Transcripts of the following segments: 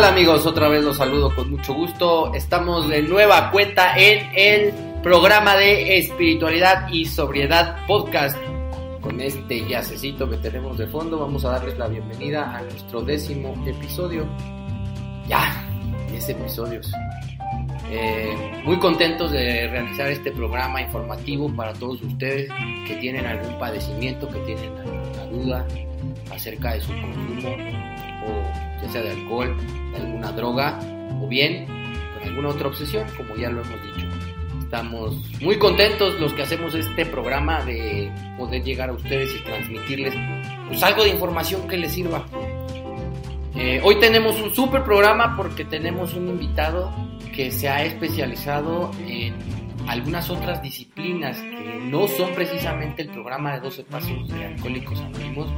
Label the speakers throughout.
Speaker 1: ¿Qué tal amigos? Otra vez los saludo con mucho gusto. Estamos de nueva cuenta en el programa de espiritualidad y sobriedad podcast. Con este yacecito que tenemos de fondo vamos a darles la bienvenida a nuestro décimo episodio. Ya, 10 episodios. Eh, muy contentos de realizar este programa informativo para todos ustedes que tienen algún padecimiento, que tienen alguna duda acerca de su consumo o ya sea de alcohol, de alguna droga o bien con alguna otra obsesión, como ya lo hemos dicho. Estamos muy contentos los que hacemos este programa de poder llegar a ustedes y transmitirles pues, algo de información que les sirva. Eh, hoy tenemos un super programa porque tenemos un invitado que se ha especializado en algunas otras disciplinas que no son precisamente el programa de 12 pasos de Alcohólicos Anónimos,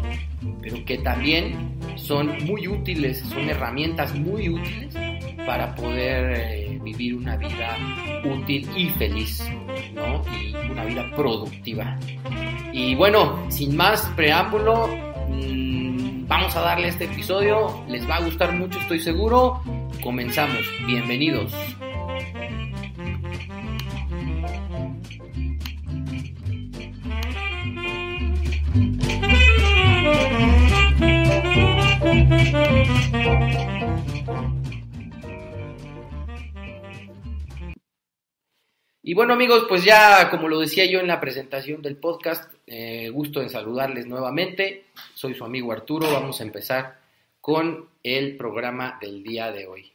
Speaker 1: pero que también son muy útiles, son herramientas muy útiles para poder eh, vivir una vida útil y feliz, ¿no? Y una vida productiva. Y bueno, sin más preámbulo, mmm, vamos a darle este episodio, les va a gustar mucho, estoy seguro. Comenzamos, bienvenidos. Y bueno amigos, pues ya como lo decía yo en la presentación del podcast, eh, gusto en saludarles nuevamente. Soy su amigo Arturo, vamos a empezar con el programa del día de hoy.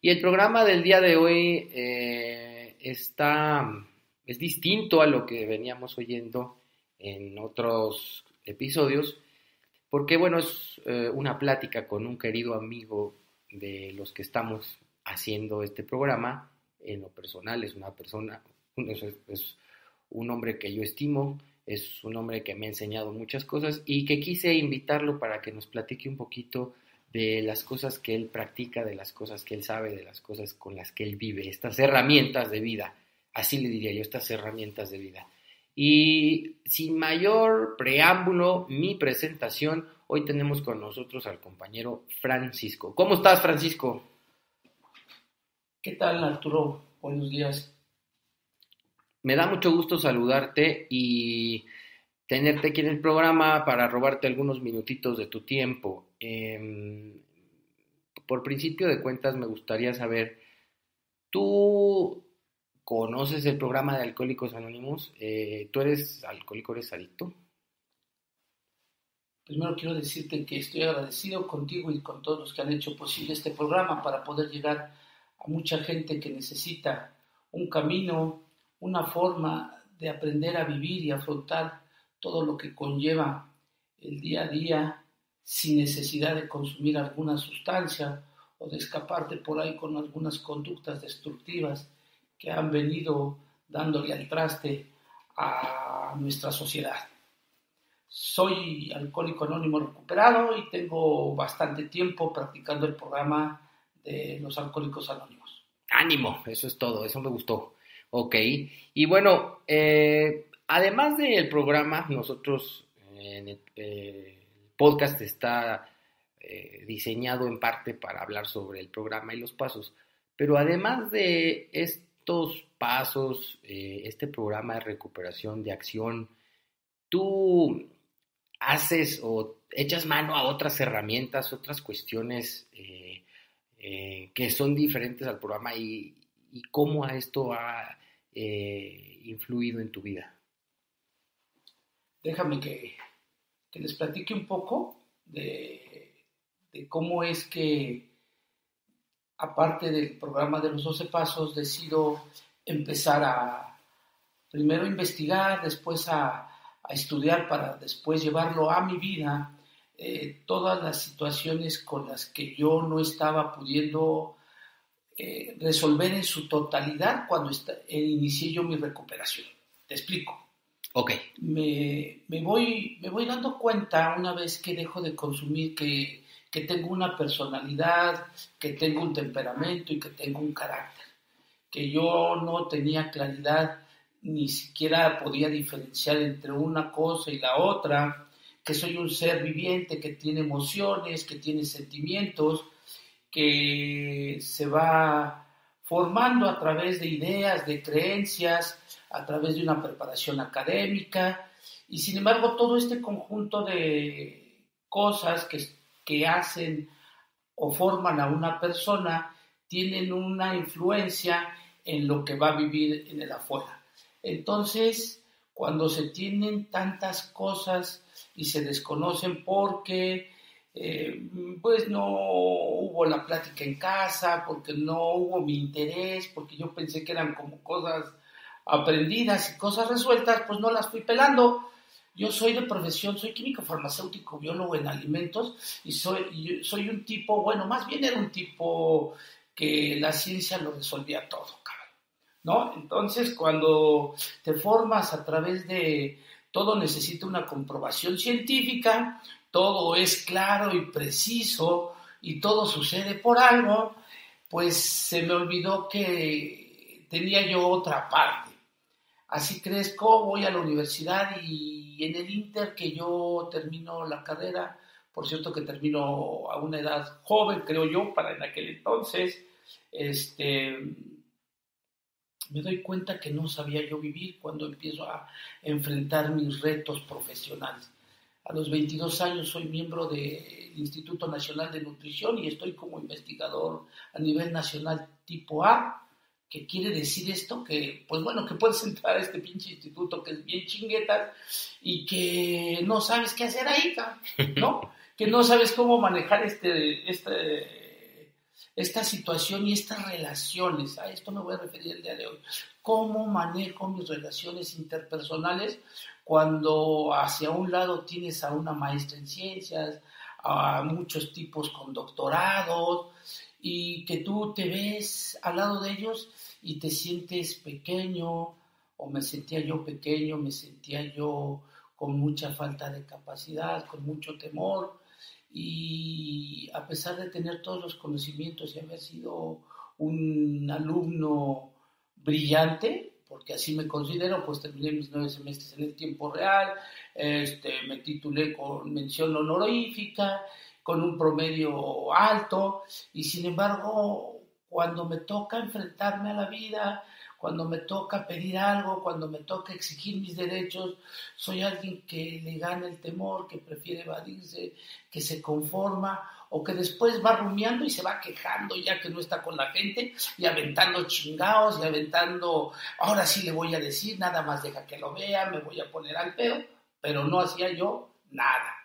Speaker 1: Y el programa del día de hoy eh, está, es distinto a lo que veníamos oyendo en otros episodios, porque bueno, es eh, una plática con un querido amigo de los que estamos haciendo este programa, en lo personal es una persona, es, es, un hombre que yo estimo, es un hombre que me ha enseñado muchas cosas y que quise invitarlo para que nos platique un poquito de las cosas que él practica, de las cosas que él sabe, de las cosas con las que él vive, estas herramientas de vida, así le diría yo, estas herramientas de vida. Y sin mayor preámbulo, mi presentación, hoy tenemos con nosotros al compañero Francisco. ¿Cómo estás, Francisco?
Speaker 2: ¿Qué tal, Arturo? Buenos días.
Speaker 1: Me da mucho gusto saludarte y tenerte aquí en el programa para robarte algunos minutitos de tu tiempo. Eh, por principio de cuentas, me gustaría saber, ¿tú conoces el programa de Alcohólicos Anónimos? Eh, ¿Tú eres alcohólico, eres adicto?
Speaker 2: Primero quiero decirte que estoy agradecido contigo y con todos los que han hecho posible este programa para poder llegar a mucha gente que necesita un camino, una forma de aprender a vivir y afrontar todo lo que conlleva el día a día sin necesidad de consumir alguna sustancia o de escaparte por ahí con algunas conductas destructivas que han venido dándole al traste a nuestra sociedad. Soy alcohólico anónimo recuperado y tengo bastante tiempo practicando el programa de los alcohólicos anónimos.
Speaker 1: Ánimo, eso es todo, eso me gustó. Ok, y bueno, eh, además del programa, nosotros en el eh, podcast está eh, diseñado en parte para hablar sobre el programa y los pasos, pero además de estos pasos, eh, este programa de recuperación, de acción, tú haces o echas mano a otras herramientas, otras cuestiones eh, eh, que son diferentes al programa y, cómo esto ha influido en tu vida.
Speaker 2: Déjame que, que les platique un poco de, cómo es que, aparte del programa de los 12 pasos, decido empezar a primero investigar, después a, a estudiar para después llevarlo a mi vida, eh, todas las situaciones con las que yo no estaba pudiendo eh, resolver en su totalidad cuando está, eh, inicié yo mi recuperación. Te explico.
Speaker 1: Ok.
Speaker 2: Me, me, voy, me voy dando cuenta una vez que dejo de consumir que, que tengo una personalidad, que tengo un temperamento y que tengo un carácter, que yo no tenía claridad ni siquiera podía diferenciar entre una cosa y la otra, que soy un ser viviente que tiene emociones, que tiene sentimientos, que se va formando a través de ideas, de creencias, a través de una preparación académica, y sin embargo todo este conjunto de cosas que, que hacen o forman a una persona tienen una influencia en lo que va a vivir en el afuera. Entonces, cuando se tienen tantas cosas y se desconocen porque eh, pues no hubo la plática en casa, porque no hubo mi interés, porque yo pensé que eran como cosas aprendidas y cosas resueltas, pues no las fui pelando. Yo soy de profesión, soy químico farmacéutico, biólogo en alimentos y soy, soy un tipo, bueno, más bien era un tipo que la ciencia lo resolvía todo, ¿no? Entonces, cuando te formas a través de todo necesita una comprobación científica, todo es claro y preciso y todo sucede por algo, pues se me olvidó que tenía yo otra parte. Así crezco, voy a la universidad y en el Inter que yo termino la carrera, por cierto que termino a una edad joven, creo yo, para en aquel entonces, este, me doy cuenta que no sabía yo vivir cuando empiezo a enfrentar mis retos profesionales. A los 22 años soy miembro del Instituto Nacional de Nutrición y estoy como investigador a nivel nacional tipo A. ¿Qué quiere decir esto? Que, pues bueno, que puedes entrar a este pinche instituto que es bien chinguetas y que no sabes qué hacer ahí, ¿no? que no sabes cómo manejar este, este, esta situación y estas relaciones. A esto me voy a referir el día de hoy. ¿Cómo manejo mis relaciones interpersonales cuando hacia un lado tienes a una maestra en ciencias, a muchos tipos con doctorados, y que tú te ves al lado de ellos y te sientes pequeño, o me sentía yo pequeño, me sentía yo con mucha falta de capacidad, con mucho temor, y a pesar de tener todos los conocimientos y haber sido un alumno brillante, porque así me considero, pues terminé mis nueve semestres en el tiempo real, este, me titulé con mención honorífica, con un promedio alto, y sin embargo, cuando me toca enfrentarme a la vida, cuando me toca pedir algo, cuando me toca exigir mis derechos, soy alguien que le gana el temor, que prefiere evadirse, que se conforma o que después va rumiando y se va quejando ya que no está con la gente y aventando chingados y aventando, ahora sí le voy a decir, nada más deja que lo vea, me voy a poner al pedo, pero no hacía yo nada.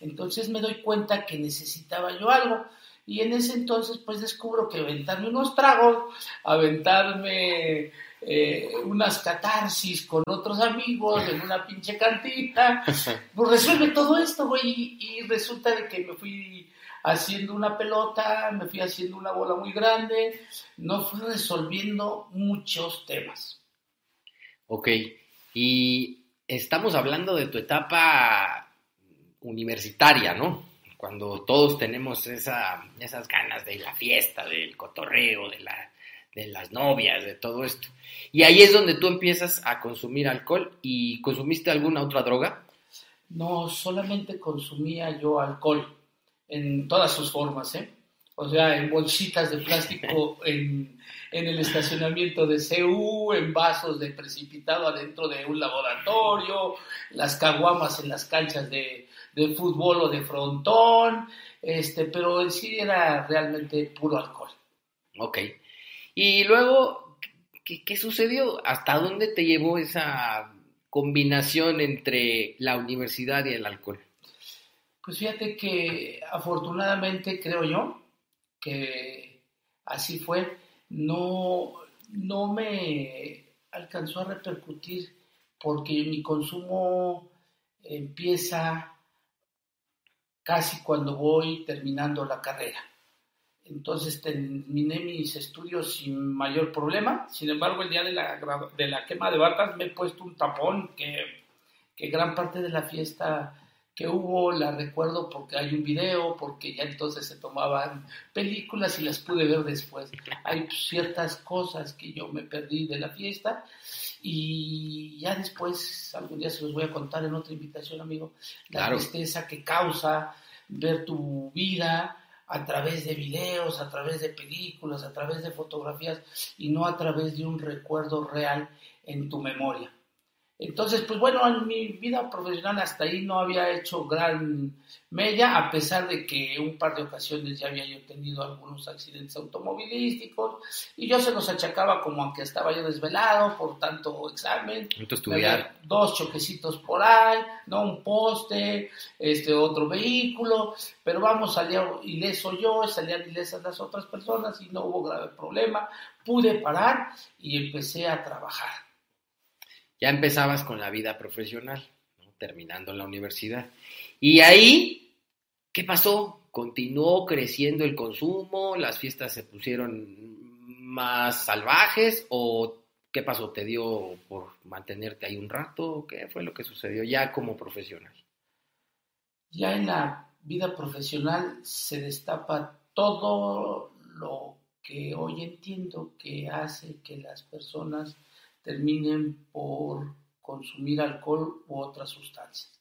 Speaker 2: Entonces me doy cuenta que necesitaba yo algo y en ese entonces pues descubro que aventarme unos tragos, aventarme eh, unas catarsis con otros amigos en una pinche cantina, pues resuelve todo esto, güey, y resulta de que me fui haciendo una pelota, me fui haciendo una bola muy grande, no fui resolviendo muchos temas.
Speaker 1: Ok, y estamos hablando de tu etapa universitaria, ¿no? Cuando todos tenemos esa, esas ganas de la fiesta, del cotorreo, de, la, de las novias, de todo esto. Y ahí es donde tú empiezas a consumir alcohol y consumiste alguna otra droga.
Speaker 2: No, solamente consumía yo alcohol en todas sus formas, ¿eh? O sea, en bolsitas de plástico en, el estacionamiento de CU, en vasos de precipitado adentro de un laboratorio, las caguamas en las canchas de, fútbol o de frontón, este, pero en sí era realmente puro alcohol.
Speaker 1: Ok. Y luego, ¿qué, qué sucedió? ¿Hasta dónde te llevó esa combinación entre la universidad y el alcohol?
Speaker 2: Pues fíjate que afortunadamente creo yo que así fue, no, no me alcanzó a repercutir porque mi consumo empieza casi cuando voy terminando la carrera. Entonces terminé mis estudios sin mayor problema. Sin embargo, el día de la, de la quema de batas me he puesto un tapón que, que gran parte de la fiesta que hubo, la recuerdo porque hay un video, porque ya entonces se tomaban películas y las pude ver después. Hay ciertas cosas que yo me perdí de la fiesta y ya después, algún día se los voy a contar en otra invitación, amigo, la tristeza que causa ver tu vida a través de videos, a través de películas, a través de fotografías y no a través de un recuerdo real en tu memoria. Entonces, pues bueno, en mi vida profesional hasta ahí no había hecho gran mella, a pesar de que un par de ocasiones ya había yo tenido algunos accidentes automovilísticos y yo se los achacaba como que estaba yo desvelado por tanto examen.
Speaker 1: estudiar.
Speaker 2: Dos choquecitos por ahí, no un poste, este otro vehículo, pero vamos, salía ileso yo, salían ilesas las otras personas y no hubo grave problema. Pude parar y empecé a trabajar
Speaker 1: ya empezabas con la vida profesional, terminando la universidad. Y ahí, ¿qué pasó? ¿Continuó creciendo el consumo? ¿Las fiestas se pusieron más salvajes? ¿O qué pasó? ¿Te dio por mantenerte ahí un rato? ¿Qué fue lo que sucedió ya como profesional?
Speaker 2: Ya en la vida profesional se destapa todo lo que hoy entiendo que hace que las personas terminen por consumir alcohol u otras sustancias.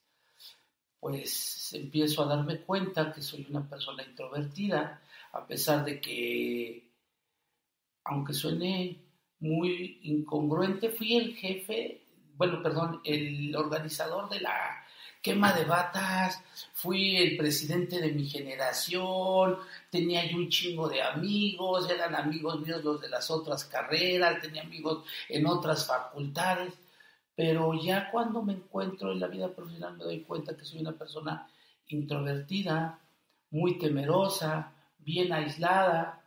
Speaker 2: Pues empiezo a darme cuenta que soy una persona introvertida, a pesar de que, aunque suene muy incongruente, fui el jefe, bueno, perdón, el organizador de la quema de batas, fui el presidente de mi generación, tenía yo un chingo de amigos, eran amigos míos los de las otras carreras, tenía amigos en otras facultades, pero ya cuando me encuentro en la vida profesional me doy cuenta que soy una persona introvertida, muy temerosa, bien aislada,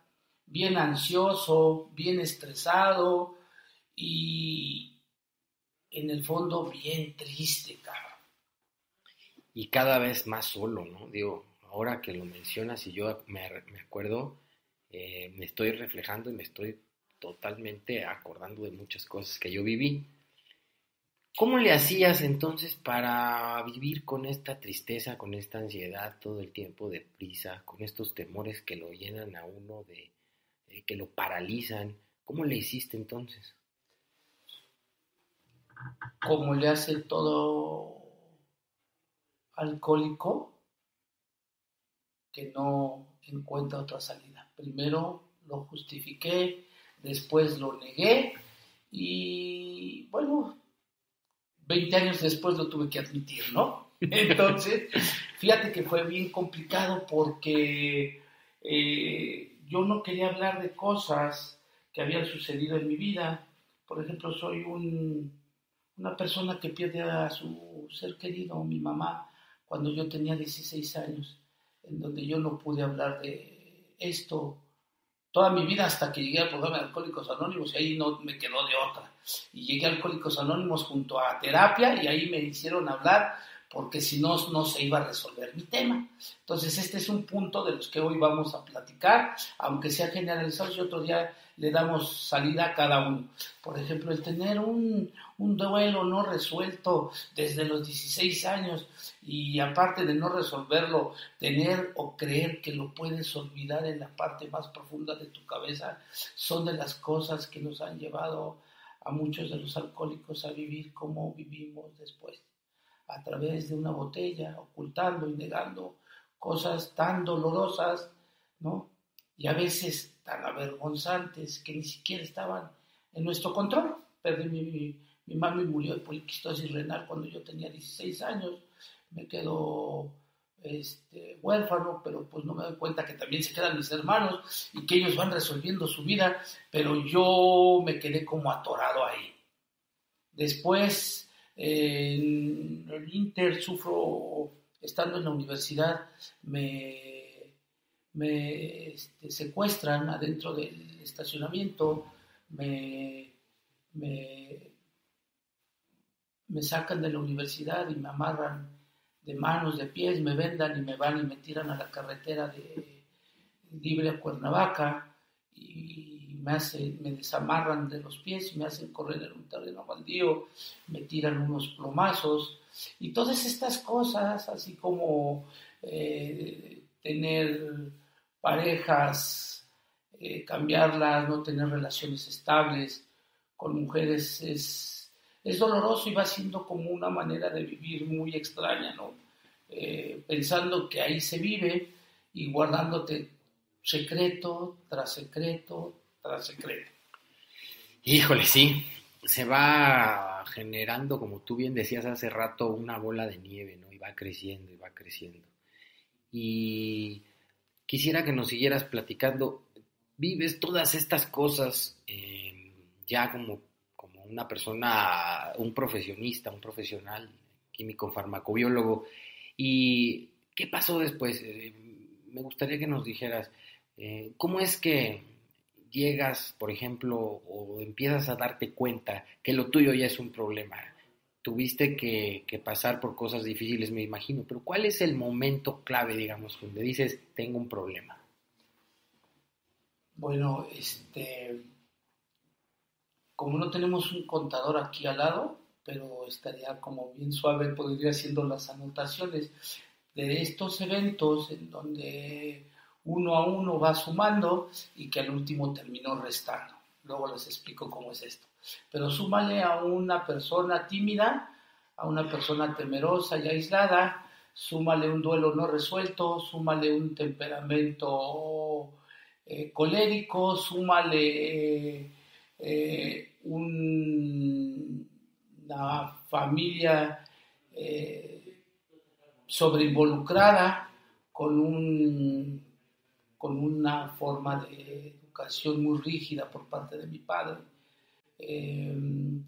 Speaker 2: bien ansioso, bien estresado y en el fondo bien triste, cabrón
Speaker 1: y cada vez más solo, ¿no? Digo, ahora que lo mencionas y yo me, acuerdo, eh, me estoy reflejando y me estoy totalmente acordando de muchas cosas que yo viví. ¿Cómo le hacías entonces para vivir con esta tristeza, con esta ansiedad todo el tiempo de prisa, con estos temores que lo llenan a uno de, que lo paralizan? ¿Cómo le hiciste entonces?
Speaker 2: Como le hace todo alcohólico que no encuentra otra salida. Primero lo justifiqué, después lo negué y bueno, 20 años después lo tuve que admitir, ¿no? Entonces, fíjate que fue bien complicado porque eh, yo no quería hablar de cosas que habían sucedido en mi vida. Por ejemplo, soy una persona que pierde a su ser querido, mi mamá, cuando yo tenía 16 años, en donde yo no pude hablar de esto toda mi vida hasta que llegué al programa de Alcohólicos Anónimos y ahí no me quedó de otra. Y llegué a Alcohólicos Anónimos junto a terapia y ahí me hicieron hablar porque si no, no se iba a resolver mi tema. Entonces, este es un punto de los que hoy vamos a platicar, aunque sea generalizado, y otro día le damos salida a cada uno. Por ejemplo, el tener un, un duelo no resuelto desde los 16 años y aparte de no resolverlo, tener o creer que lo puedes olvidar en la parte más profunda de tu cabeza, son de las cosas que nos han llevado a muchos de los alcohólicos a vivir como vivimos después a través de una botella, ocultando y negando cosas tan dolorosas, ¿no? Y a veces tan avergonzantes que ni siquiera estaban en nuestro control. Perdí mi, mi, mami murió de poliquistosis renal cuando yo tenía 16 años, me quedo este, huérfano, pero pues no me doy cuenta que también se quedan mis hermanos y que ellos van resolviendo su vida, pero yo me quedé como atorado ahí. Después en el Inter sufro, estando en la universidad, me, me este, secuestran adentro del estacionamiento, me, me, sacan de la universidad y me amarran de manos, de pies, me vendan y me van y me tiran a la carretera de Libre a Cuernavaca y me, desamarran de los pies me hacen correr en un terreno baldío, me tiran unos plomazos y todas estas cosas, así como eh, tener parejas, eh, cambiarlas, no tener relaciones estables con mujeres es, doloroso y va siendo como una manera de vivir muy extraña. Eh, pensando que ahí se vive y guardándote secreto tras secreto tras secreto.
Speaker 1: Híjole, sí, se va generando, como tú bien decías hace rato, una bola de nieve, ¿no? Y va creciendo y va creciendo. Y quisiera que nos siguieras platicando, vives todas estas cosas eh, ya como, como una persona, un profesionista, un profesional, químico, farmacobiólogo, y ¿qué pasó después? Eh, me gustaría que nos dijeras, eh, ¿cómo es que llegas, por ejemplo, o empiezas a darte cuenta que lo tuyo ya es un problema? Tuviste que, pasar por cosas difíciles, me imagino, pero ¿cuál es el momento clave, digamos, donde dices, tengo un problema?
Speaker 2: Bueno, este, como no tenemos un contador aquí al lado, pero estaría como bien suave, podría haciendo las anotaciones de estos eventos en donde uno a uno va sumando y que al último terminó restando. Luego les explico cómo es esto. Pero súmale a una persona tímida, a una persona temerosa y aislada, súmale un duelo no resuelto, súmale un temperamento eh, colérico, súmale eh, una familia eh, sobreinvolucrada con un con una forma de educación muy rígida por parte de mi padre, em,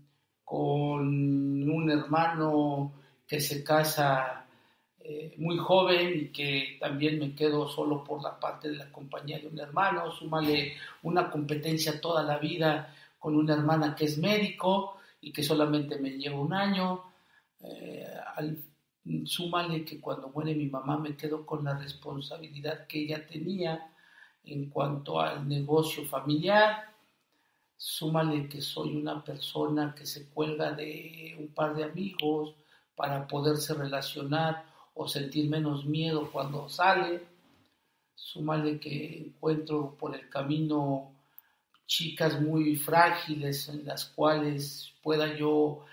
Speaker 2: con un hermano que se casa eh, muy joven y que también me quedo solo por la parte de la compañía de un hermano, súmale una competencia toda la vida con una hermana que es médico y que solamente me lleva un año, eh, al súmale que cuando muere mi mamá me quedo con la responsabilidad que ella tenía en cuanto al negocio familiar, súmale que soy una persona que se cuelga de un par de amigos para poderse relacionar o sentir menos miedo cuando sale, súmale que encuentro por el camino chicas muy frágiles en las cuales pueda yo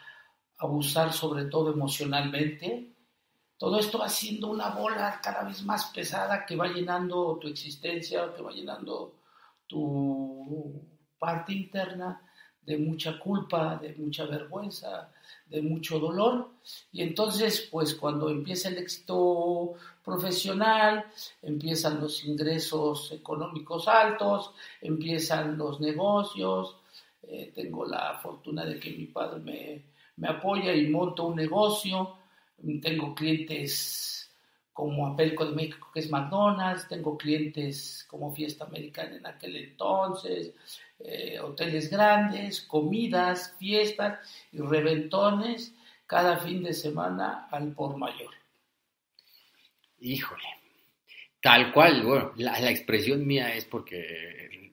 Speaker 2: abusar sobre todo emocionalmente, todo esto va siendo una bola cada vez más pesada que va llenando tu existencia, que va llenando tu parte interna de mucha culpa, de mucha vergüenza, de mucho dolor. Y entonces, pues cuando empieza el éxito profesional, empiezan los ingresos económicos altos, empiezan los negocios. Eh, tengo la fortuna de que mi padre me, me apoya y monto un negocio tengo clientes como Apelco de México, que es McDonald's, tengo clientes como Fiesta Americana en aquel entonces, eh, hoteles grandes, comidas, fiestas y reventones cada fin de semana al por mayor.
Speaker 1: Híjole, tal cual, bueno, la, la expresión mía es porque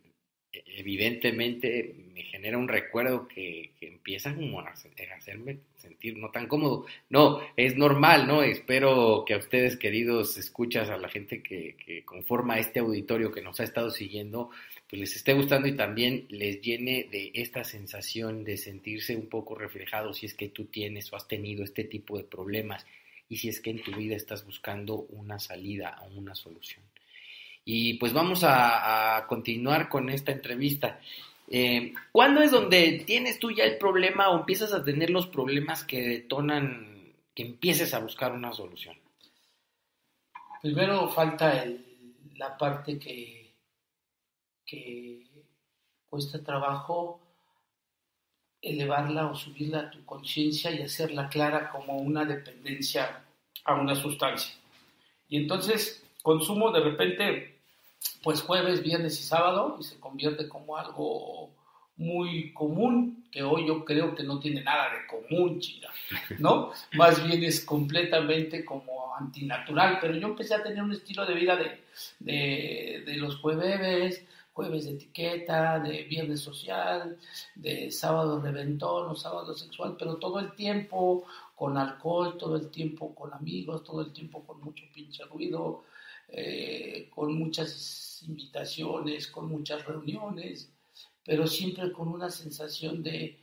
Speaker 1: evidentemente me genera un recuerdo que, empieza como a, hacerme sentir no tan cómodo. No, es normal, ¿no? Espero que a ustedes, queridos escuchas, a la gente que, que conforma este auditorio que nos ha estado siguiendo, pues les esté gustando y también les llene de esta sensación de sentirse un poco reflejado si es que tú tienes o has tenido este tipo de problemas y si es que en tu vida estás buscando una salida o una solución. Y pues vamos a, continuar con esta entrevista. Eh, ¿Cuándo es donde tienes tú ya el problema o empiezas a tener los problemas que detonan que empieces a buscar una solución?
Speaker 2: Primero falta la parte que, que cuesta trabajo elevarla o subirla a tu conciencia y hacerla clara como una dependencia a una sustancia. Y entonces consumo de repente pues jueves, viernes y sábado y se convierte como algo muy común, que hoy yo creo que no tiene nada de común, chica, ¿no? Más bien es completamente como antinatural, pero yo empecé a tener un estilo de vida de, de, de los jueves, jueves de etiqueta, de viernes social, de sábado reventón o sábado sexual, pero todo el tiempo con alcohol, todo el tiempo con amigos, todo el tiempo con mucho pinche ruido, eh, con muchas invitaciones, con muchas reuniones, pero siempre con una sensación de,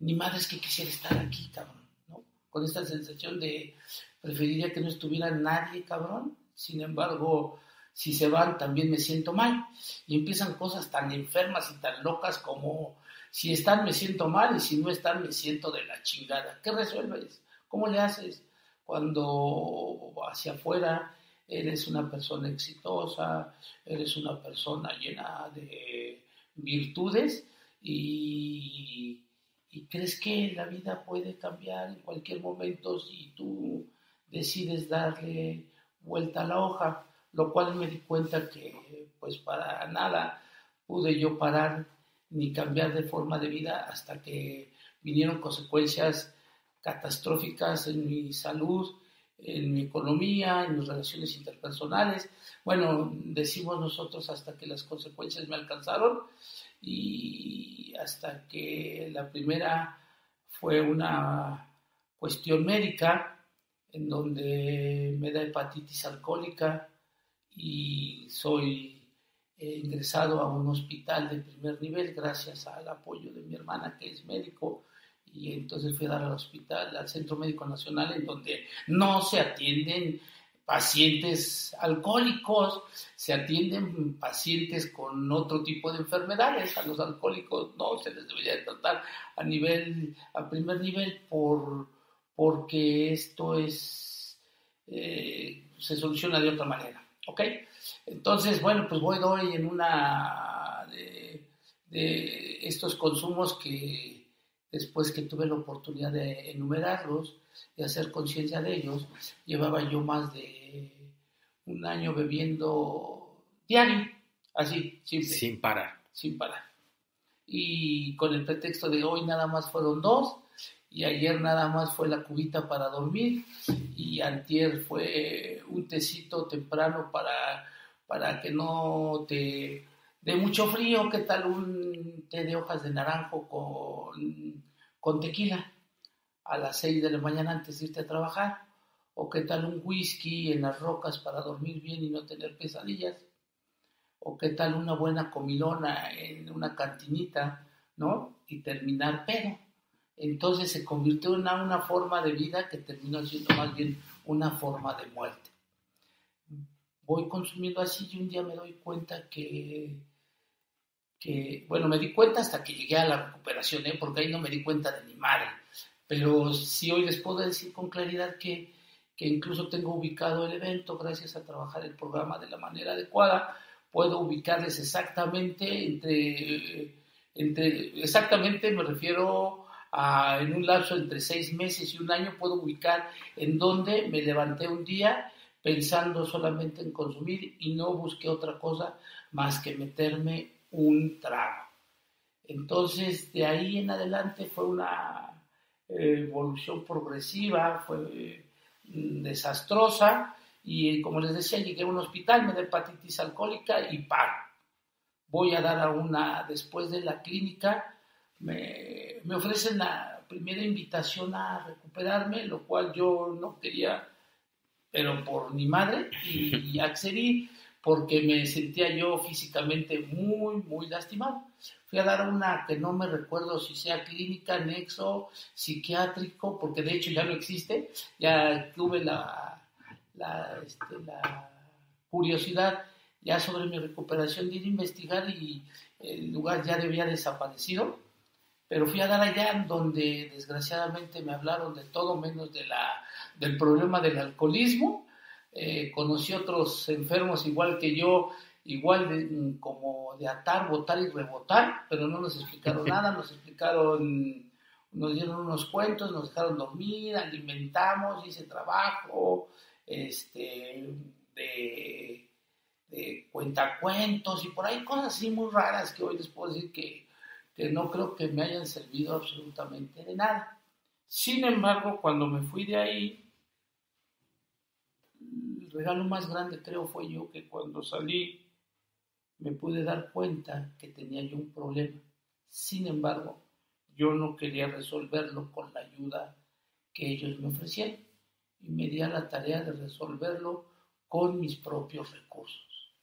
Speaker 2: ni madres que quisiera estar aquí, cabrón, ¿no? Con esta sensación de, preferiría que no estuviera nadie, cabrón, sin embargo, si se van también me siento mal. Y empiezan cosas tan enfermas y tan locas como si están me siento mal y si no están me siento de la chingada. ¿Qué resuelves? ¿Cómo le haces cuando hacia afuera eres una persona exitosa, eres una persona llena de virtudes y, crees que la vida puede cambiar en cualquier momento si tú decides darle vuelta a la hoja, lo cual me di cuenta que pues para nada pude yo parar ni cambiar de forma de vida hasta que vinieron consecuencias catastróficas en mi salud, en mi economía, en mis relaciones interpersonales. Bueno, decimos nosotros hasta que las consecuencias me alcanzaron y hasta que la primera fue una cuestión médica en donde me da hepatitis alcohólica y soy ingresado a un hospital de primer nivel gracias al apoyo de mi hermana que es médico y entonces fui a dar al hospital, al Centro Médico Nacional, en donde no se atienden pacientes alcohólicos, se atienden pacientes con otro tipo de enfermedades. A los alcohólicos no se les debería tratar a nivel, a primer nivel, por, porque esto es, eh, se soluciona de otra manera. ¿Ok? Entonces, bueno, pues voy hoy en una de estos consumos que después que tuve la oportunidad de enumerarlos, y hacer conciencia de ellos, llevaba yo más de un año bebiendo diario, así,
Speaker 1: Sin parar.
Speaker 2: Sin parar. Y con el pretexto de hoy nada más fueron dos, y ayer nada más fue la cubita para dormir, y antier fue un tecito temprano para, para que no te de mucho frío, ¿qué tal un té de hojas de naranjo con, con tequila a las 6 de la mañana antes de irte a trabajar? ¿O qué tal un whisky en las rocas para dormir bien y no tener pesadillas? ¿O qué tal una buena comilona en una cantinita, ¿no? Y terminar pedo. Entonces se convirtió en una, una forma de vida que terminó siendo más bien una forma de muerte. Voy consumiendo así y un día me doy cuenta que bueno, me di cuenta hasta que llegué a la recuperación, ¿eh? porque ahí no me di cuenta de mi madre, pero sí hoy les puedo decir con claridad que, que incluso tengo ubicado el evento gracias a trabajar el programa de la manera adecuada, puedo ubicarles exactamente entre, entre exactamente me refiero a en un lapso entre seis meses y un año, puedo ubicar en dónde me levanté un día pensando solamente en consumir y no busqué otra cosa más que meterme un trago. Entonces, de ahí en adelante fue una eh, evolución progresiva, fue mm, desastrosa y como les decía, llegué a un hospital, me da hepatitis alcohólica y paro. Voy a dar a una, después de la clínica, me, me ofrecen la primera invitación a recuperarme, lo cual yo no quería, pero por mi madre, y accedí porque me sentía yo físicamente muy, muy lastimado. Fui a dar una que no me recuerdo si sea clínica, nexo, psiquiátrico, porque de hecho ya no existe, ya tuve la, la, este, la curiosidad ya sobre mi recuperación de ir a investigar y el lugar ya había desaparecido, pero fui a dar allá donde desgraciadamente me hablaron de todo menos de la, del problema del alcoholismo eh, conocí otros enfermos igual que yo, igual de, como de atar, botar y rebotar, pero no nos explicaron nada, nos explicaron, nos dieron unos cuentos, nos dejaron dormir, alimentamos, hice trabajo, este, de, de cuentacuentos y por ahí cosas así muy raras que hoy les puedo decir que, que no creo que me hayan servido absolutamente de nada. Sin embargo, cuando me fui de ahí, regalo más grande creo fue yo que cuando salí me pude dar cuenta que tenía yo un problema. Sin embargo, yo no quería resolverlo con la ayuda que ellos me ofrecieron y me di a la tarea de resolverlo con mis propios recursos.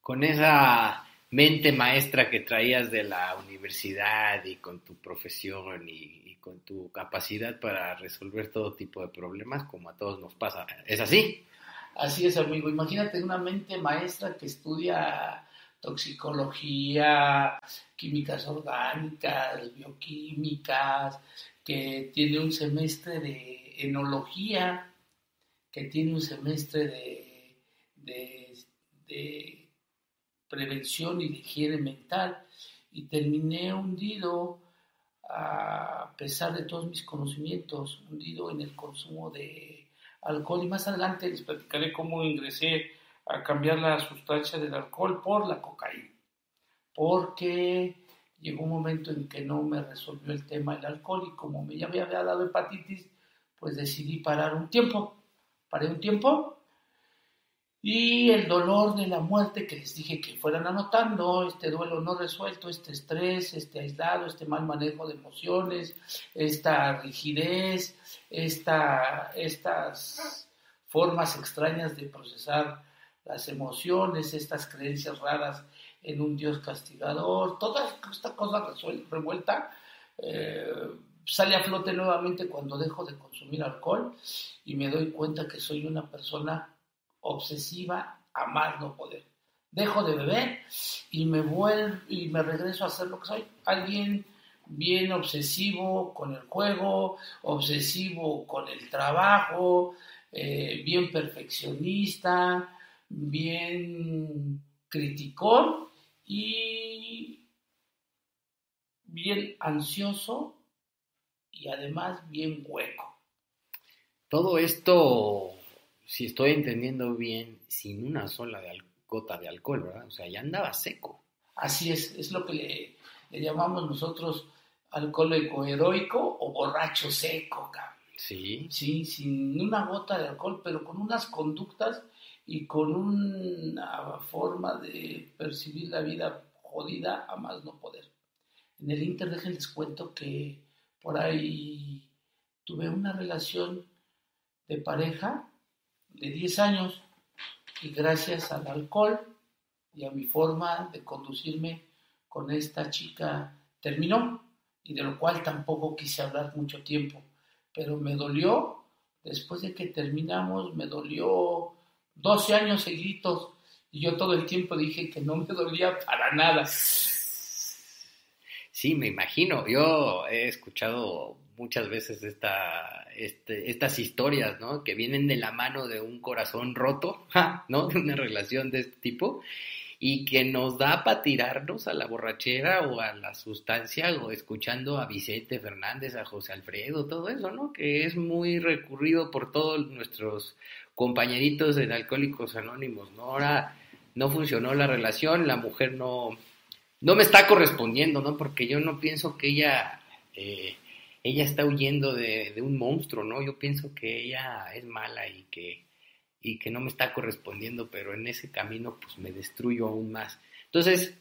Speaker 1: Con esa mente maestra que traías de la universidad y con tu profesión y, y, con tu capacidad para resolver todo tipo de problemas, como a todos nos pasa. ¿Es así?
Speaker 2: Así es, amigo. Imagínate una mente maestra que estudia toxicología, químicas orgánicas, bioquímicas, que tiene un semestre de enología, que tiene un semestre de, de, prevención y de higiene mental, y terminé hundido, a pesar de todos mis conocimientos, hundido en el consumo de alcohol, y más adelante les platicaré cómo ingresé a cambiar la sustancia del alcohol por la cocaína, porque llegó un momento en que no me resolvió el tema del alcohol y como ya me había dado hepatitis, pues decidí parar un tiempo. Paré un tiempo y el dolor de la muerte que les dije que fueran anotando, este duelo no resuelto, este estrés, este aislado, este mal manejo de emociones, esta rigidez, esta, estas formas extrañas de procesar las emociones, estas creencias raras en un Dios castigador, toda esta cosa revuelta eh, sale a flote nuevamente cuando dejo de consumir alcohol y me doy cuenta que soy una persona obsesiva a más no poder. Dejo de beber y me vuelvo y me regreso a ser lo que soy, alguien bien obsesivo con el juego, obsesivo con el trabajo, eh, bien perfeccionista, bien criticón y bien ansioso y además bien hueco.
Speaker 1: Todo esto, si estoy entendiendo bien, sin una sola gota de alcohol, ¿verdad? O sea, ya andaba seco.
Speaker 2: Así es, es lo que le, llamamos nosotros alcohólico heroico o borracho seco, cabrón.
Speaker 1: Sí.
Speaker 2: Sí, sin una gota de alcohol, pero con unas conductas y con una forma de percibir la vida jodida a más no poder. En el Inter, les cuento que por ahí tuve una relación de pareja de 10 años y gracias al alcohol y a mi forma de conducirme con esta chica terminó y de lo cual tampoco quise hablar mucho tiempo, pero me dolió, después de que terminamos, me dolió 12 años seguidos y yo todo el tiempo dije que no me dolía para nada.
Speaker 1: Sí, me imagino. Yo he escuchado muchas veces esta, este, estas historias, ¿no? Que vienen de la mano de un corazón roto, ¿no? De una relación de este tipo y que nos da para tirarnos a la borrachera o a la sustancia o escuchando a Vicente Fernández, a José Alfredo, todo eso, ¿no? Que es muy recurrido por todos nuestros compañeritos en Alcohólicos Anónimos, ¿no? Ahora no funcionó la relación, la mujer no, no me está correspondiendo, ¿no? Porque yo no pienso que ella, eh, ella está huyendo de, de, un monstruo, ¿no? Yo pienso que ella es mala y que, y que no me está correspondiendo, pero en ese camino pues me destruyo aún más. Entonces,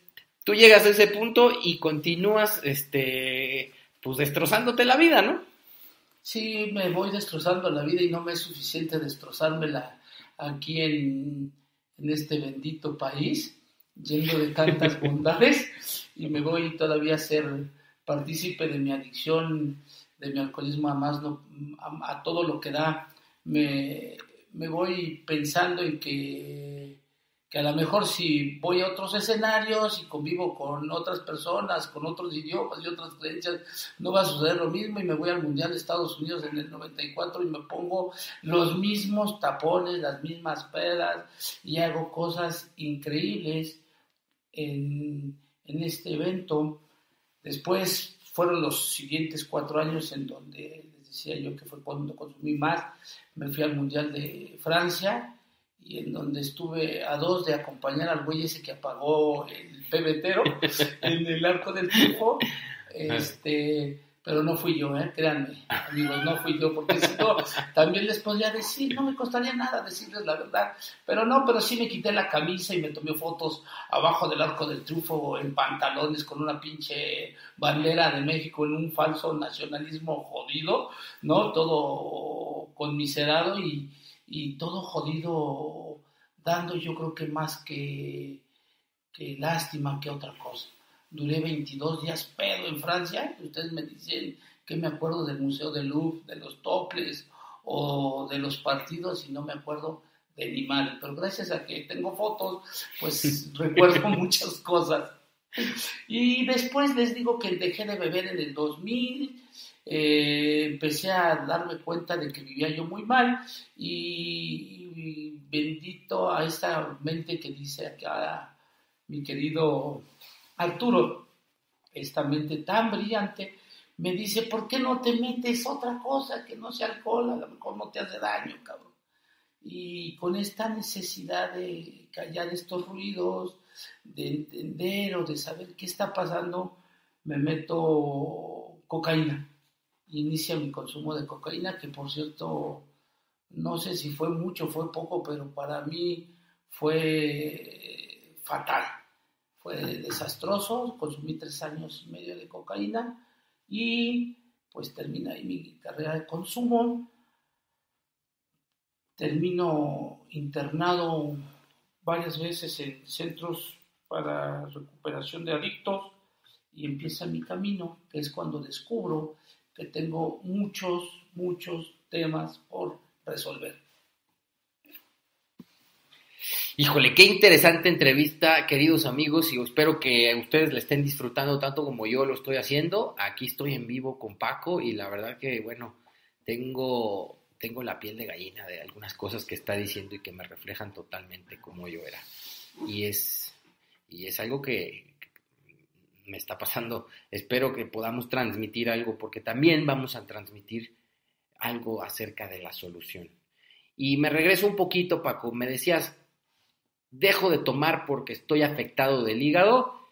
Speaker 1: tú llegas a ese punto y continúas, este, pues destrozándote la vida, ¿no?
Speaker 2: Sí, me voy destrozando la vida y no me es suficiente destrozármela aquí en, en este bendito país, lleno de tantas bondades, y me voy todavía a ser partícipe de mi adicción, de mi alcoholismo a más, no, a, todo lo que da. Me, me voy pensando en que que a lo mejor si voy a otros escenarios y convivo con otras personas, con otros idiomas y otras creencias, no va a suceder lo mismo y me voy al Mundial de Estados Unidos en el 94 y me pongo los mismos tapones, las mismas pedas y hago cosas increíbles en, este evento. Después fueron los siguientes cuatro años en donde les decía yo que fue cuando consumí más, me fui al Mundial de Francia y en donde estuve a dos de acompañar al güey ese que apagó el pebetero en el arco del triunfo, este, pero no fui yo, ¿eh? créanme, amigos, no fui yo, porque si no, también les podría decir, no me costaría nada decirles la verdad, pero no, pero sí me quité la camisa y me tomé fotos abajo del arco del triunfo en pantalones con una pinche bandera de México en un falso nacionalismo jodido, ¿no? Todo conmiserado y y todo jodido, dando yo creo que más que, que lástima que otra cosa. Duré 22 días pedo en Francia, ustedes me dicen que me acuerdo del Museo del Louvre, de los toples o de los partidos y no me acuerdo de mi madre, pero gracias a que tengo fotos, pues recuerdo muchas cosas. Y después les digo que dejé de beber en el 2000, eh, empecé a darme cuenta de que vivía yo muy mal y, bendito a esta mente que dice acá mi querido Arturo, esta mente tan brillante, me dice, ¿por qué no te metes otra cosa que no sea alcohol? A lo mejor no te hace daño, cabrón. Y con esta necesidad de callar estos ruidos, de entender o de saber qué está pasando, me meto cocaína. Inicia mi consumo de cocaína, que por cierto, no sé si fue mucho, fue poco, pero para mí fue fatal. Fue desastroso, consumí tres años y medio de cocaína y pues termina ahí mi carrera de consumo. Termino internado varias veces en centros para recuperación de adictos y empieza mi camino, que es cuando descubro tengo muchos, muchos temas por resolver.
Speaker 1: Híjole, qué interesante entrevista, queridos amigos, y espero que ustedes la estén disfrutando tanto como yo lo estoy haciendo. Aquí estoy en vivo con Paco y la verdad que, bueno, tengo, tengo la piel de gallina de algunas cosas que está diciendo y que me reflejan totalmente como yo era. Y es, y es algo que me está pasando. Espero que podamos transmitir algo porque también vamos a transmitir algo acerca de la solución. Y me regreso un poquito, Paco. Me decías, dejo de tomar porque estoy afectado del hígado,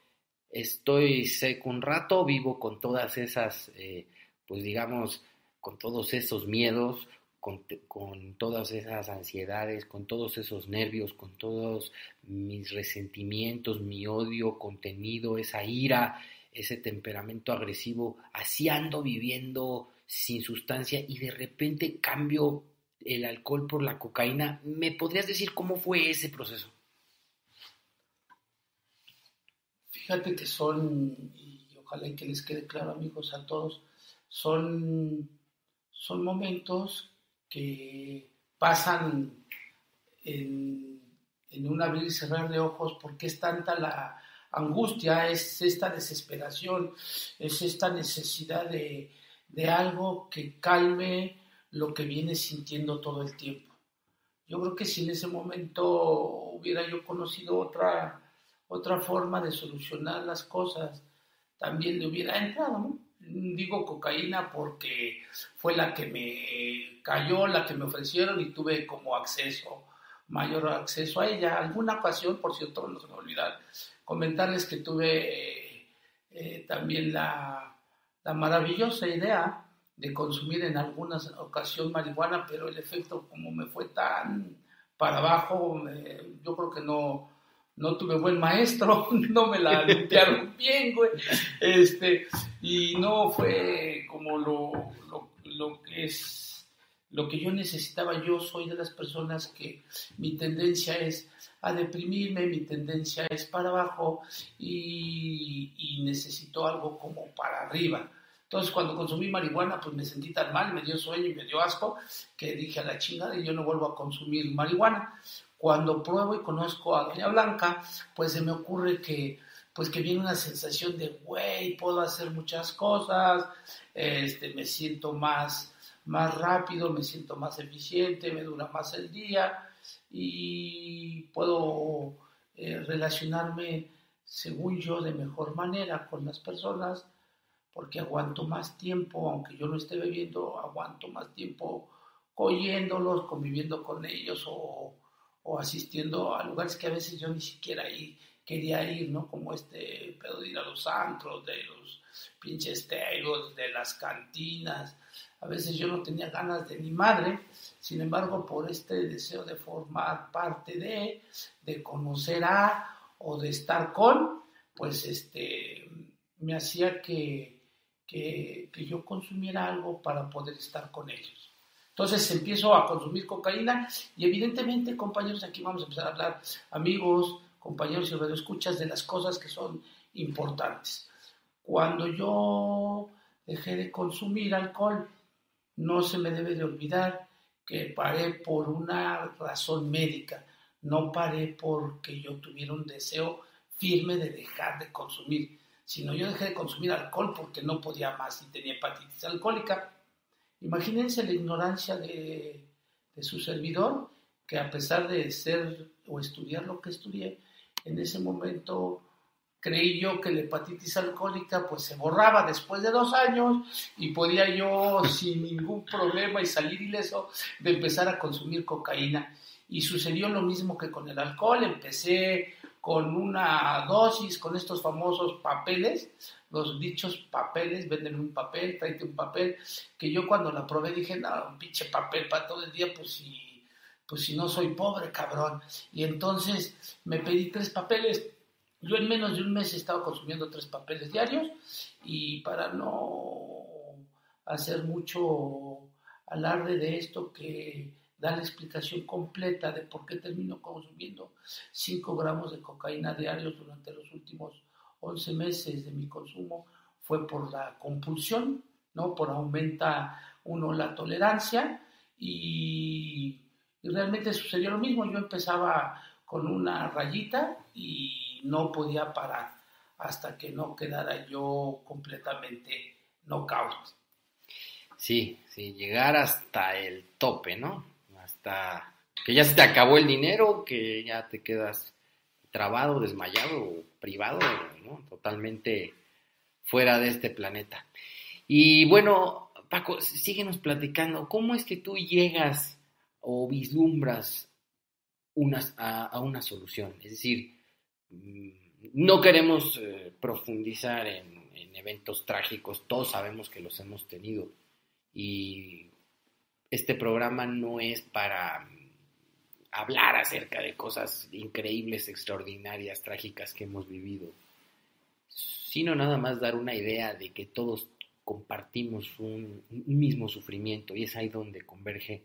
Speaker 1: estoy seco un rato, vivo con todas esas, eh, pues digamos, con todos esos miedos, con, con, todas esas ansiedades, con todos esos nervios, con todos mis resentimientos, mi odio contenido, esa ira, ese temperamento agresivo, así ando viviendo sin sustancia y de repente cambio el alcohol por la cocaína. ¿Me podrías decir cómo fue ese proceso?
Speaker 2: Fíjate que son, y ojalá que les quede claro amigos a todos, son, son momentos que pasan en, en un abrir y cerrar de ojos porque es tanta la angustia, es esta desesperación, es esta necesidad de, de algo que calme lo que viene sintiendo todo el tiempo. Yo creo que si en ese momento hubiera yo conocido otra otra forma de solucionar las cosas también le hubiera entrado, Digo cocaína porque fue la que me cayó, la que me ofrecieron y tuve como acceso, mayor acceso a ella. Alguna ocasión, por cierto, no se me olvidar, comentarles que tuve eh, también la, la maravillosa idea de consumir en alguna ocasión marihuana, pero el efecto como me fue tan para abajo, yo creo que no, no tuve buen maestro, no me la limpiaron bien, güey. Este, y no fue como lo, lo, que es, lo que yo necesitaba. Yo soy de las personas que mi tendencia es a deprimirme, mi tendencia es para abajo y, y necesito algo como para arriba. Entonces, cuando consumí marihuana, pues me sentí tan mal, me dio sueño y me dio asco, que dije a la chingada y yo no vuelvo a consumir marihuana. Cuando pruebo y conozco a Doña Blanca, pues se me ocurre que, pues que viene una sensación de, güey, puedo hacer muchas cosas, este, me siento más, más rápido, me siento más eficiente, me dura más el día y puedo eh, relacionarme, según yo, de mejor manera con las personas porque aguanto más tiempo, aunque yo no esté bebiendo, aguanto más tiempo oyéndolos, conviviendo con ellos o, o asistiendo a lugares que a veces yo ni siquiera quería ir, ¿no? Como este pedo de ir a los antros, de los pinches tables, de las cantinas. A veces yo no tenía ganas de mi madre, sin embargo, por este deseo de formar parte de, de conocer a o de estar con, pues este, me hacía que, que, que yo consumiera algo para poder estar con ellos. Entonces empiezo a consumir cocaína y evidentemente, compañeros, aquí vamos a empezar a hablar, amigos, compañeros y radioescuchas, de las cosas que son importantes. Cuando yo dejé de consumir alcohol, no se me debe de olvidar que paré por una razón médica, no paré porque yo tuviera un deseo firme de dejar de consumir, sino yo dejé de consumir alcohol porque no podía más y tenía hepatitis alcohólica. Imagínense la ignorancia de, su servidor, que a pesar de ser o estudiar lo que estudié, en ese momento creí yo que la hepatitis alcohólica pues se borraba después de dos años y podía yo sin ningún problema y salir ileso de empezar a consumir cocaína. Y sucedió lo mismo que con el alcohol, empecé con una dosis, con estos famosos papeles, los dichos papeles, venden un papel, tráete un papel, que yo cuando la probé dije, no, un pinche papel para todo el día, pues si, pues si no soy pobre, cabrón. Y entonces me pedí tres papeles, yo en menos de un mes he estado consumiendo tres papeles diarios y para no hacer mucho alarde de esto que da la explicación completa de por qué termino consumiendo 5 gramos de cocaína diarios durante los últimos 11 meses de mi consumo fue por la compulsión, ¿no? Por aumenta uno la tolerancia y, y realmente sucedió lo mismo. Yo empezaba con una rayita y no podía parar hasta que no quedara yo completamente knockout.
Speaker 1: Sí, sí, llegar hasta el tope, ¿no? Que ya se te acabó el dinero, que ya te quedas trabado, desmayado, privado, ¿no? Totalmente fuera de este planeta. Y bueno, Paco, síguenos platicando, ¿cómo es que tú llegas o vislumbras a, una solución? Es decir, Mm, no queremos eh, profundizar en, eventos trágicos, todos sabemos que los hemos tenido y este programa no es para mm, hablar acerca de cosas increíbles, extraordinarias, trágicas que hemos vivido, sino nada más dar una idea de que todos compartimos un, mismo sufrimiento y es ahí donde converge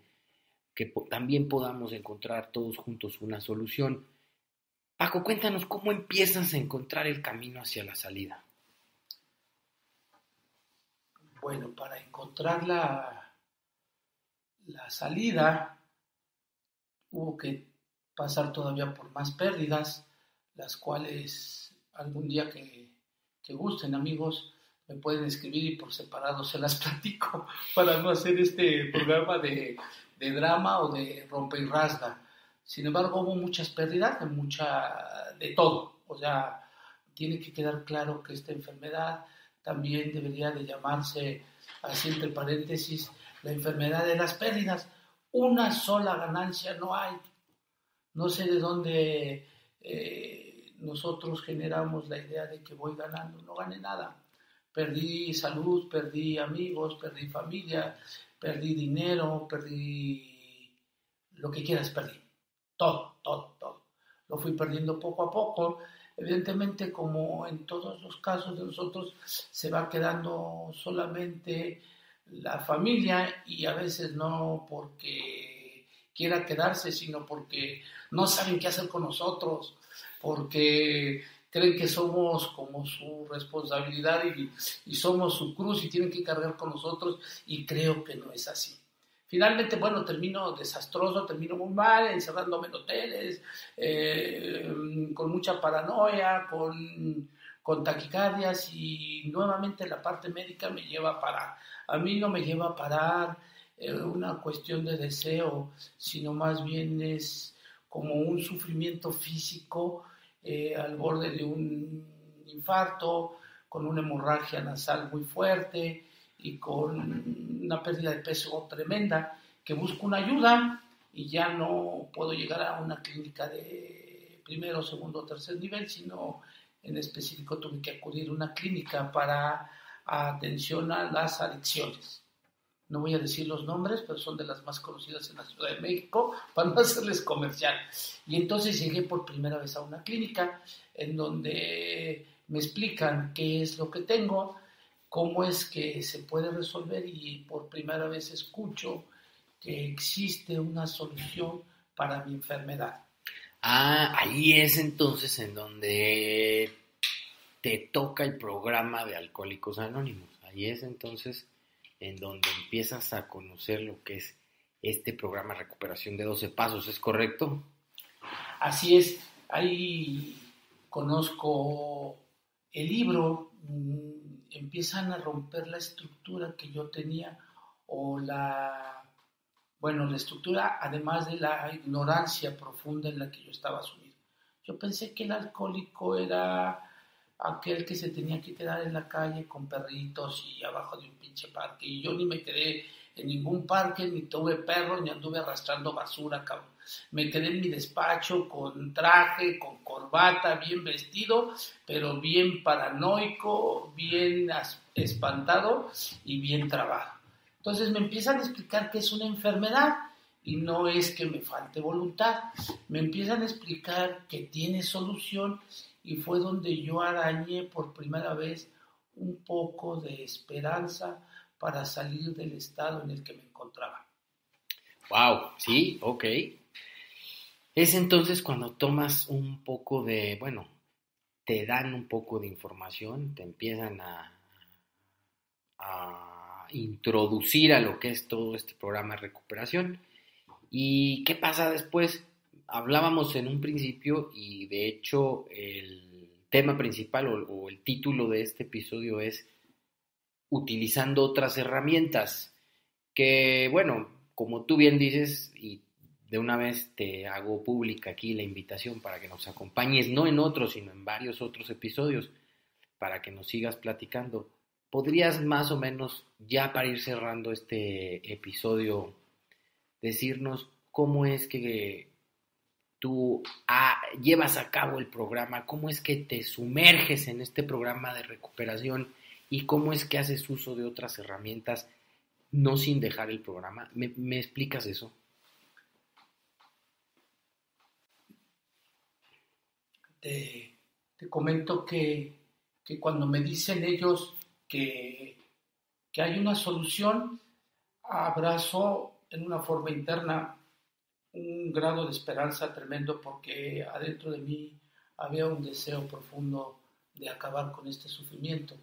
Speaker 1: que también podamos encontrar todos juntos una solución Paco, cuéntanos cómo empiezas a encontrar el camino hacia la salida.
Speaker 2: Bueno, para encontrar la, la salida hubo que pasar todavía por más pérdidas, las cuales algún día que, gusten amigos me pueden escribir y por separado se las platico para no hacer este programa de, de drama o de rompe y rasga. Sin embargo, hubo muchas pérdidas de, mucha, de todo. O sea, tiene que quedar claro que esta enfermedad también debería de llamarse, así entre paréntesis, la enfermedad de las pérdidas. Una sola ganancia no hay. No sé de dónde eh, nosotros generamos la idea de que voy ganando. No gané nada. Perdí salud, perdí amigos, perdí familia, perdí dinero, perdí lo que quieras, perdí todo, todo, todo. Lo fui perdiendo poco a poco. Evidentemente, como en todos los casos de nosotros, se va quedando solamente la familia y a veces no porque quiera quedarse, sino porque no saben qué hacer con nosotros, porque creen que somos como su responsabilidad y, y somos su cruz y tienen que cargar con nosotros y creo que no es así. Finalmente, bueno, termino desastroso, termino muy mal, encerrándome en hoteles, eh, con mucha paranoia, con, con taquicardias y nuevamente la parte médica me lleva a parar. A mí no me lleva a parar eh, una cuestión de deseo, sino más bien es como un sufrimiento físico eh, al borde de un infarto, con una hemorragia nasal muy fuerte, y con una pérdida de peso tremenda, que busco una ayuda y ya no puedo llegar a una clínica de primero, segundo tercer nivel, sino en específico tuve que acudir a una clínica para atención a las adicciones. No voy a decir los nombres, pero son de las más conocidas en la Ciudad de México, para no hacerles comercial. Y entonces llegué por primera vez a una clínica en donde me explican qué es lo que tengo, cómo es que se puede resolver y por primera vez escucho que existe una solución para mi enfermedad.
Speaker 1: Ah, ahí es entonces en donde te toca el programa de Alcohólicos Anónimos. Ahí es entonces en donde empiezas a conocer lo que es este programa Recuperación de 12 Pasos, ¿es correcto?
Speaker 2: Así es, ahí conozco el libro, mm, empiezan a romper la estructura que yo tenía o la, bueno, la estructura además de la ignorancia profunda en la que yo estaba sumido. Yo pensé que el alcohólico era aquel que se tenía que quedar en la calle con perritos y abajo de un pinche parque. Y yo ni me quedé en ningún parque, ni tuve perros, ni anduve arrastrando basura, cabrón. Me quedé en mi despacho con traje, con corbata, bien vestido, pero bien paranoico, bien espantado y bien trabado. Entonces me empiezan a explicar que es una enfermedad y no es que me falte voluntad. Me empiezan a explicar que tiene solución y fue donde yo arañé por primera vez un poco de esperanza para salir del estado en el que me encontraba.
Speaker 1: Wow, sí, ok. Es entonces cuando tomas un poco de, bueno, te dan un poco de información, te empiezan a, a introducir a lo que es todo este programa de recuperación. ¿Y qué pasa después? hablábamos en un principio y de hecho el tema principal o, el título de este episodio es utilizando otras herramientas que, bueno, como tú bien dices y de una vez te hago pública aquí la invitación para que nos acompañes, no en otros, sino en varios otros episodios, para que nos sigas platicando. ¿Podrías más o menos, ya para ir cerrando este episodio, decirnos cómo es que tú ah, llevas a cabo el programa, cómo es que te sumerges en este programa de recuperación y cómo es que haces uso de otras herramientas no sin dejar el programa. ¿Me, explicas eso?
Speaker 2: Te, comento que, cuando me dicen ellos que, que hay una solución, abrazo en una forma interna un grado de esperanza tremendo porque adentro de mí había un deseo profundo de acabar con este sufrimiento,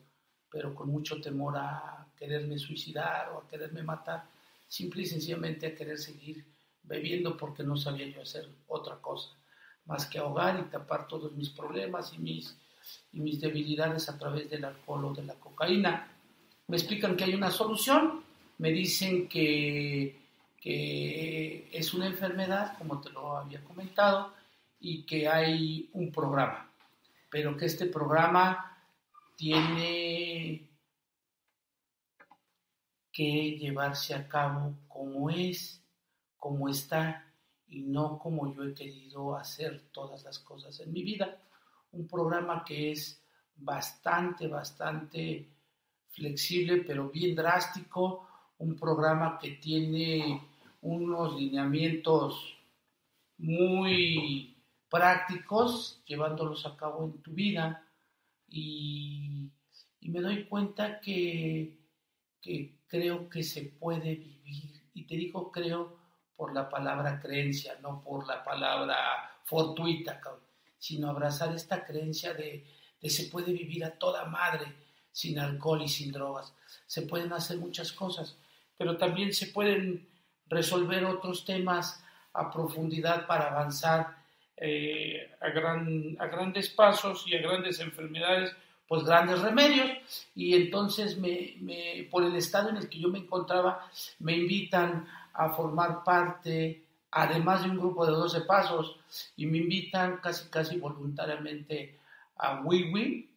Speaker 2: pero con mucho temor a quererme suicidar o a quererme matar, simple y sencillamente a querer seguir bebiendo porque no sabía yo hacer otra cosa más que ahogar y tapar todos mis problemas y mis, y mis debilidades a través del alcohol o de la cocaína. Me explican que hay una solución, me dicen que que es una enfermedad, como te lo había comentado, y que hay un programa, pero que este programa tiene que llevarse a cabo como es, como está, y no como yo he querido hacer todas las cosas en mi vida. Un programa que es bastante, bastante flexible, pero bien drástico, un programa que tiene unos lineamientos muy prácticos, llevándolos a cabo en tu vida y, me doy cuenta que, que creo que se puede vivir. Y te digo creo por la palabra creencia, no por la palabra fortuita, sino abrazar esta creencia de, de se puede vivir a toda madre sin alcohol y sin drogas. Se pueden hacer muchas cosas, pero también se pueden resolver otros temas a profundidad para avanzar eh, a, gran, a grandes pasos y a grandes enfermedades, pues grandes remedios. Y entonces, me, por el estado en el que yo me encontraba, me invitan a formar parte, además de un grupo de 12 pasos, y me invitan casi, casi voluntariamente a WIWI,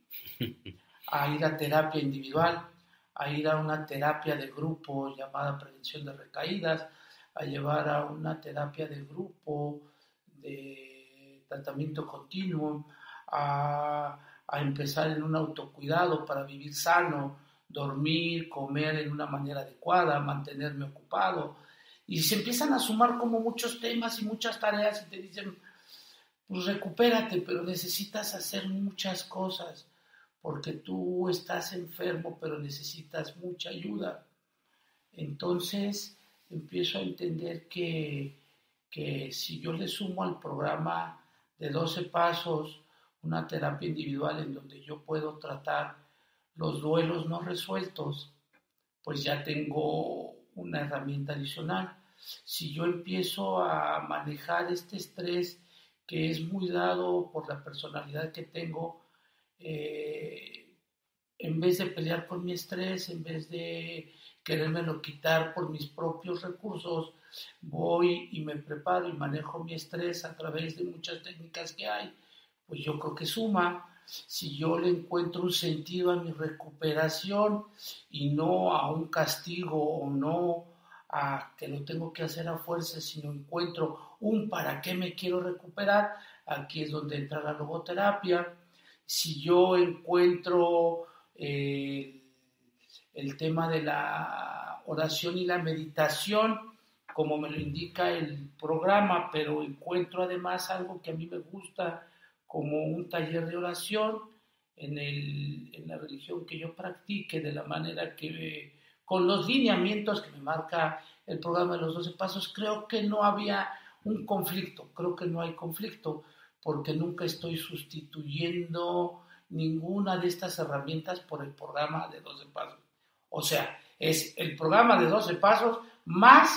Speaker 2: a ir a terapia individual, a ir a una terapia de grupo llamada prevención de recaídas, a llevar a una terapia de grupo, de tratamiento continuo, a, empezar en un autocuidado para vivir sano, dormir, comer en una manera adecuada, mantenerme ocupado. Y se empiezan a sumar como muchos temas y muchas tareas y te dicen, pues recupérate, pero necesitas hacer muchas cosas porque tú estás enfermo, pero necesitas mucha ayuda. Entonces, empiezo a entender que, si yo le sumo al programa de 12 pasos una terapia individual en donde yo puedo tratar los duelos no resueltos, pues ya tengo una herramienta adicional. si yo empiezo a manejar este estrés que es muy dado por la personalidad que tengo, eh, en vez de pelear por mi estrés, en vez de querérmelo quitar por mis propios recursos, voy y me preparo y manejo mi estrés a través de muchas técnicas que hay, pues yo creo que suma. Si yo le encuentro un sentido a mi recuperación y no a un castigo o no a que lo tengo que hacer a fuerza, sino encuentro un para qué me quiero recuperar, aquí es donde entra la logoterapia. Si yo encuentro eh, el tema de la oración y la meditación, como me lo indica el programa, pero encuentro además algo que a mí me gusta como un taller de oración en, en la religión que yo practique, de la manera que, con los lineamientos que me marca el programa de los 12 pasos, creo que no había un conflicto, creo que no hay conflicto, porque nunca estoy sustituyendo ninguna de estas herramientas por el programa de 12 pasos. O sea, es el programa de 12 pasos más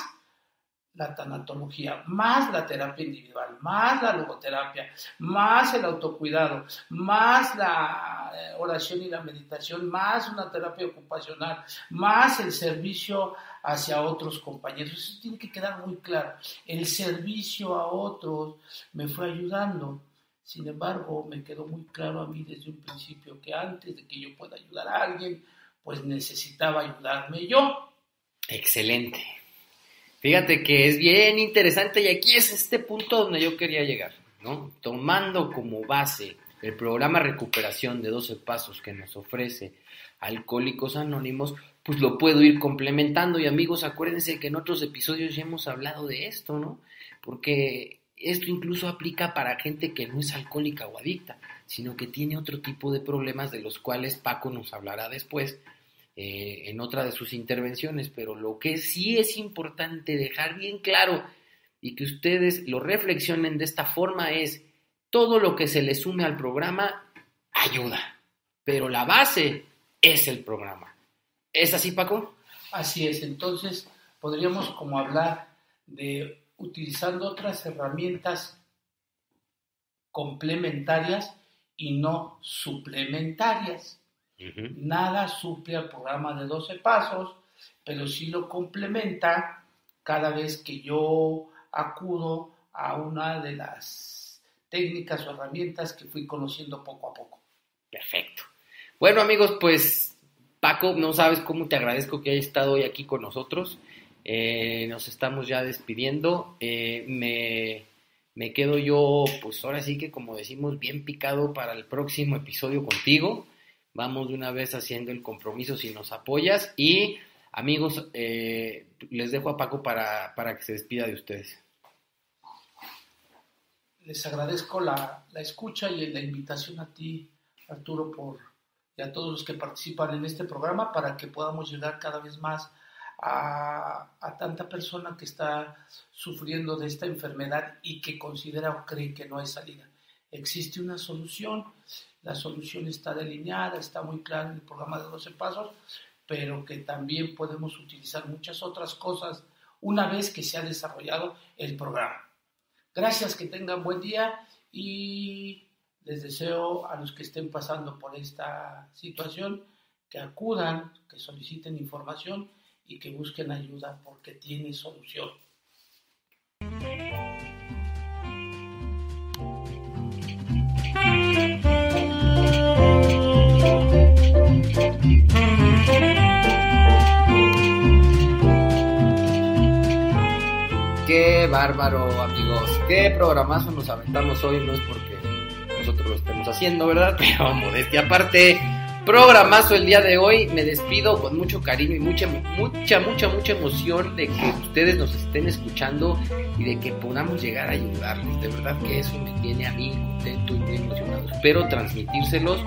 Speaker 2: la tanatología, más la terapia individual, más la logoterapia, más el autocuidado, más la eh, oración y la meditación, más una terapia ocupacional, más el servicio hacia otros compañeros. Eso tiene que quedar muy claro. El servicio a otros me fue ayudando. Sin embargo, me quedó muy claro a mí desde un principio que antes de que yo pueda ayudar a alguien, pues necesitaba ayudarme yo.
Speaker 1: Excelente. Fíjate que es bien interesante y aquí es este punto donde yo quería llegar, ¿no? Tomando como base el programa Recuperación de 12 Pasos que nos ofrece Alcohólicos Anónimos, pues lo puedo ir complementando y amigos, acuérdense que en otros episodios ya hemos hablado de esto, ¿no? Porque esto incluso aplica para gente que no es alcohólica o adicta, sino que tiene otro tipo de problemas de los cuales Paco nos hablará después eh, en otra de sus intervenciones, pero lo que sí es importante dejar bien claro y que ustedes lo reflexionen de esta forma es, todo lo que se le sume al programa ayuda, pero la base es el programa. ¿Es así, Paco?
Speaker 2: Así es, entonces podríamos como hablar de utilizando otras herramientas complementarias y no suplementarias. Nada suple al programa de 12 pasos, pero sí lo complementa cada vez que yo acudo a una de las técnicas o herramientas que fui conociendo poco a poco.
Speaker 1: Perfecto. Bueno amigos, pues Paco, no sabes cómo te agradezco que hayas estado hoy aquí con nosotros. Eh, nos estamos ya despidiendo. Eh, me, me quedo yo, pues ahora sí que como decimos, bien picado para el próximo episodio contigo. Vamos de una vez haciendo el compromiso si nos apoyas. Y amigos, eh, les dejo a Paco para, que se despida de ustedes.
Speaker 2: Les agradezco la, escucha y la invitación a ti, Arturo, por, y a todos los que participan en este programa para que podamos llegar cada vez más a, a, tanta persona que está sufriendo de esta enfermedad y que considera o cree que no hay salida. Existe una solución, la solución está delineada, está muy clara en el programa de 12 pasos, pero que también podemos utilizar muchas otras cosas una vez que se ha desarrollado el programa. Gracias, que tengan buen día y les deseo a los que estén pasando por esta situación que acudan, que soliciten información y que busquen ayuda porque tiene solución.
Speaker 1: Bárbaro, amigos. Qué programazo nos aventamos hoy. No es porque nosotros lo estemos haciendo, ¿verdad? Pero modestia aparte, programazo el día de hoy. Me despido con mucho cariño y mucha, mucha, mucha, mucha emoción de que ustedes nos estén escuchando y de que podamos llegar a ayudarles. De verdad que eso me tiene a mí contento y muy emocionado. Espero transmitírselos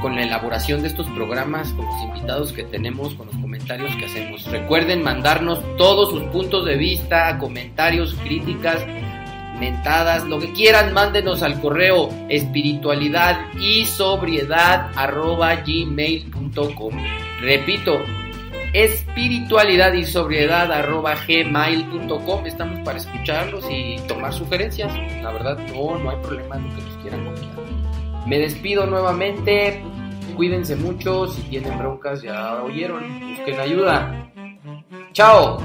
Speaker 1: con la elaboración de estos programas, con los invitados que tenemos, con los que hacemos. Recuerden mandarnos todos sus puntos de vista, comentarios, críticas, mentadas, lo que quieran, mándenos al correo espiritualidad y sobriedad arroba gmail.com. Repito, espiritualidad y sobriedad arroba gmail.com. Estamos para escucharlos y tomar sugerencias. La verdad, no, no hay problema en lo que nos quieran confiar. Me despido nuevamente cuídense mucho, si tienen broncas ya oyeron, busquen ayuda. ¡Chao!